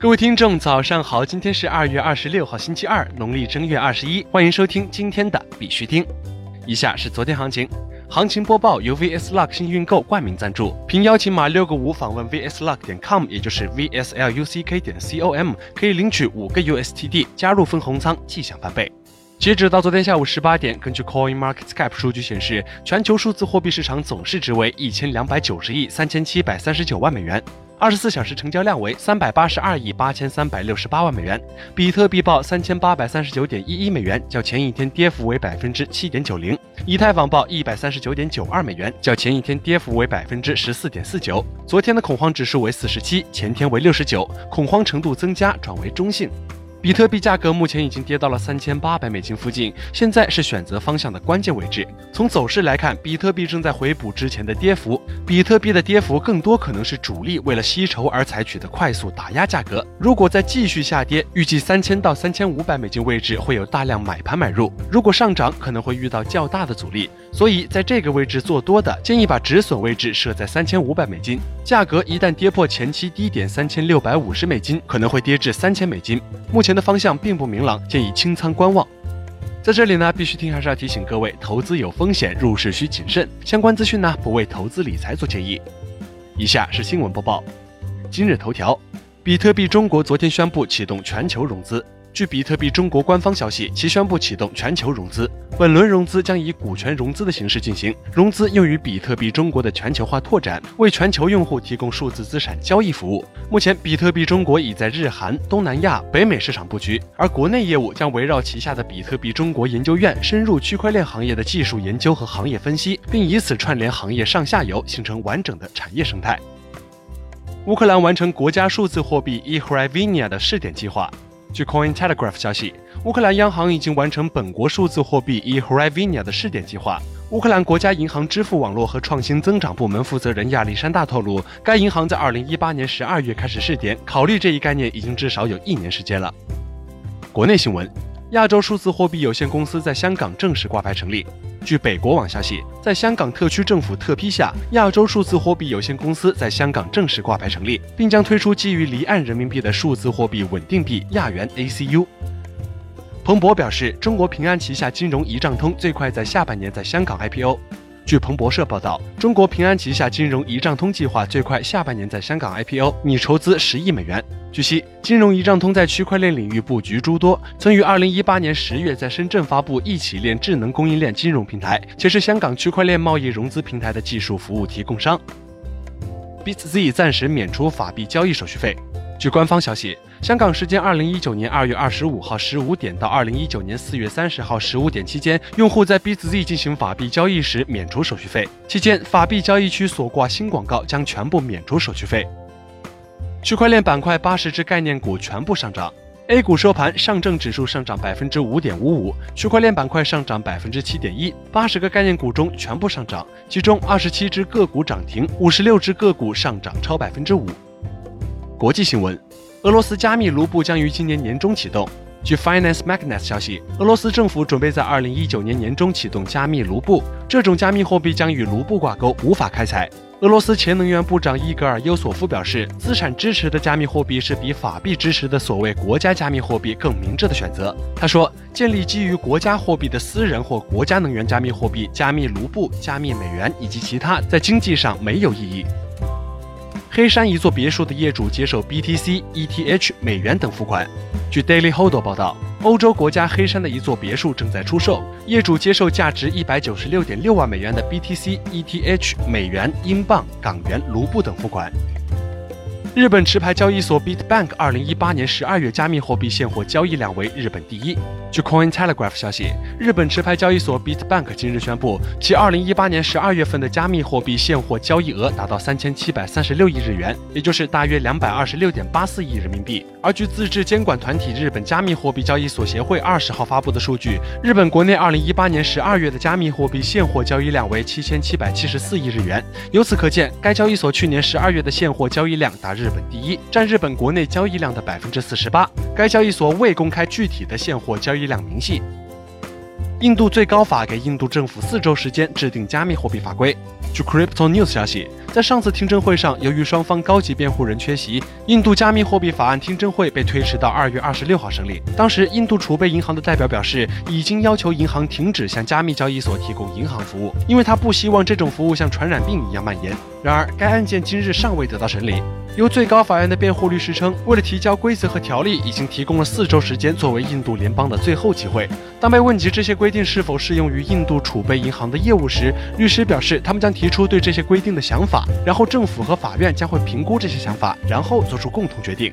各位听众，早上好！今天是二月二十六号，星期二，农历正月二十一。欢迎收听今天的必须听。以下是昨天行情，行情播报由 VS Luck 新运购冠名赞助，凭邀请码六个五访问 VSLuck 点 com，也就是 VSLUCK 点 com，可以领取五个 USTD，加入分红仓，即享翻倍。截止到昨天下午十八点，根据 Coin Market Cap 数据显示，全球数字货币市场总市值为一千两百九十亿三千七百三十九万美元。二十四小时成交量为三百八十二亿八千三百六十八万美元，比特币报三千八百三十九点一一美元，较前一天跌幅为百分之七点九零；以太坊报一百三十九点九二美元，较前一天跌幅为百分之十四点四九。昨天的恐慌指数为四十七，前天为六十九，恐慌程度增加转为中性。比特币价格目前已经跌到了三千八百美金附近，现在是选择方向的关键位置。从走势来看，比特币正在回补之前的跌幅，比特币的跌幅更多可能是主力为了吸筹而采取的快速打压价格。如果再继续下跌，预计三千到三千五百美金位置会有大量买盘买入；如果上涨，可能会遇到较大的阻力。所以在这个位置做多的，建议把止损位置设在三千五百美金。价格一旦跌破前期低点三千六百五十美金，可能会跌至三千美金。目前的方向并不明朗，建议清仓观望。在这里呢，必须听还是要提醒各位，投资有风险，入市需谨慎。相关资讯呢，不为投资理财做建议。以下是新闻播报。今日头条：比特币中国昨天宣布启动全球融资。据比特币中国官方消息，其宣布启动全球融资。本轮融资将以股权融资的形式进行，融资用于比特币中国的全球化拓展，为全球用户提供数字资产交易服务。目前，比特币中国已在日韩、东南亚、北美市场布局，而国内业务将围绕旗下的比特币中国研究院，深入区块链行业的技术研究和行业分析，并以此串联行业上下游，形成完整的产业生态。乌克兰完成国家数字货币 e c r i v i n i a 的试点计划。据 Coin Telegraph 消息，乌克兰央行已经完成本国数字货币 e h r i v i n i a 的试点计划。乌克兰国家银行支付网络和创新增长部门负责人亚历山大透露，该银行在2018年12月开始试点，考虑这一概念已经至少有一年时间了。国内新闻：亚洲数字货币有限公司在香港正式挂牌成立。据北国网消息，在香港特区政府特批下，亚洲数字货币有限公司在香港正式挂牌成立，并将推出基于离岸人民币的数字货币稳定币亚元 ACU。彭博表示，中国平安旗下金融一账通最快在下半年在香港 IPO。据彭博社报道，中国平安旗下金融一账通计划最快下半年在香港 IPO，拟筹资十亿美元。据悉，金融一账通在区块链领域布局诸多，曾于二零一八年十月在深圳发布一起链智能供应链金融平台，且是香港区块链贸易融资平台的技术服务提供商。BitZ 暂时免除法币交易手续费。据官方消息，香港时间二零一九年二月二十五号十五点到二零一九年四月三十号十五点期间，用户在 BitZ 进行法币交易时免除手续费。期间，法币交易区所挂新广告将全部免除手续费。区块链板块八十只概念股全部上涨。A 股收盘，上证指数上涨百分之五点五五，区块链板块上涨百分之七点一。八十个概念股中全部上涨，其中二十七只个股涨停，五十六只个股上涨超百分之五。国际新闻：俄罗斯加密卢布将于今年年中启动。据 Finance Magnet 消息，俄罗斯政府准备在二零一九年年中启动加密卢布，这种加密货币将与卢布挂钩，无法开采。俄罗斯前能源部长伊戈尔尤索夫表示，资产支持的加密货币是比法币支持的所谓国家加密货币更明智的选择。他说，建立基于国家货币的私人或国家能源加密货币、加密卢布、加密美元以及其他，在经济上没有意义。黑山一座别墅的业主接受 BTC、ETH、美元等付款。据 Daily Hold 报道，欧洲国家黑山的一座别墅正在出售，业主接受价值一百九十六点六万美元的 BTC、ETH、美元、英镑、港元、卢布等付款。日本持牌交易所 Bitbank 二零一八年十二月加密货币现货交易量为日本第一。据 Coin Telegraph 消息，日本持牌交易所 Bitbank 今日宣布，其二零一八年十二月份的加密货币现货交易额达到三千七百三十六亿日元，也就是大约两百二十六点八四亿人民币。而据自治监管团体日本加密货币交易所协会二十号发布的数据，日本国内二零一八年十二月的加密货币现货交易量为七千七百七十四亿日元。由此可见，该交易所去年十二月的现货交易量达日。日本第一，占日本国内交易量的百分之四十八。该交易所未公开具体的现货交易量明细。印度最高法给印度政府四周时间制定加密货币法规。据 Crypto News 消息，在上次听证会上，由于双方高级辩护人缺席，印度加密货币法案听证会被推迟到二月二十六号审理。当时，印度储备银行的代表表示，已经要求银行停止向加密交易所提供银行服务，因为他不希望这种服务像传染病一样蔓延。然而，该案件今日尚未得到审理。由最高法院的辩护律师称，为了提交规则和条例，已经提供了四周时间作为印度联邦的最后机会。当被问及这些规定是否适用于印度储备银行的业务时，律师表示，他们将提出对这些规定的想法，然后政府和法院将会评估这些想法，然后做出共同决定。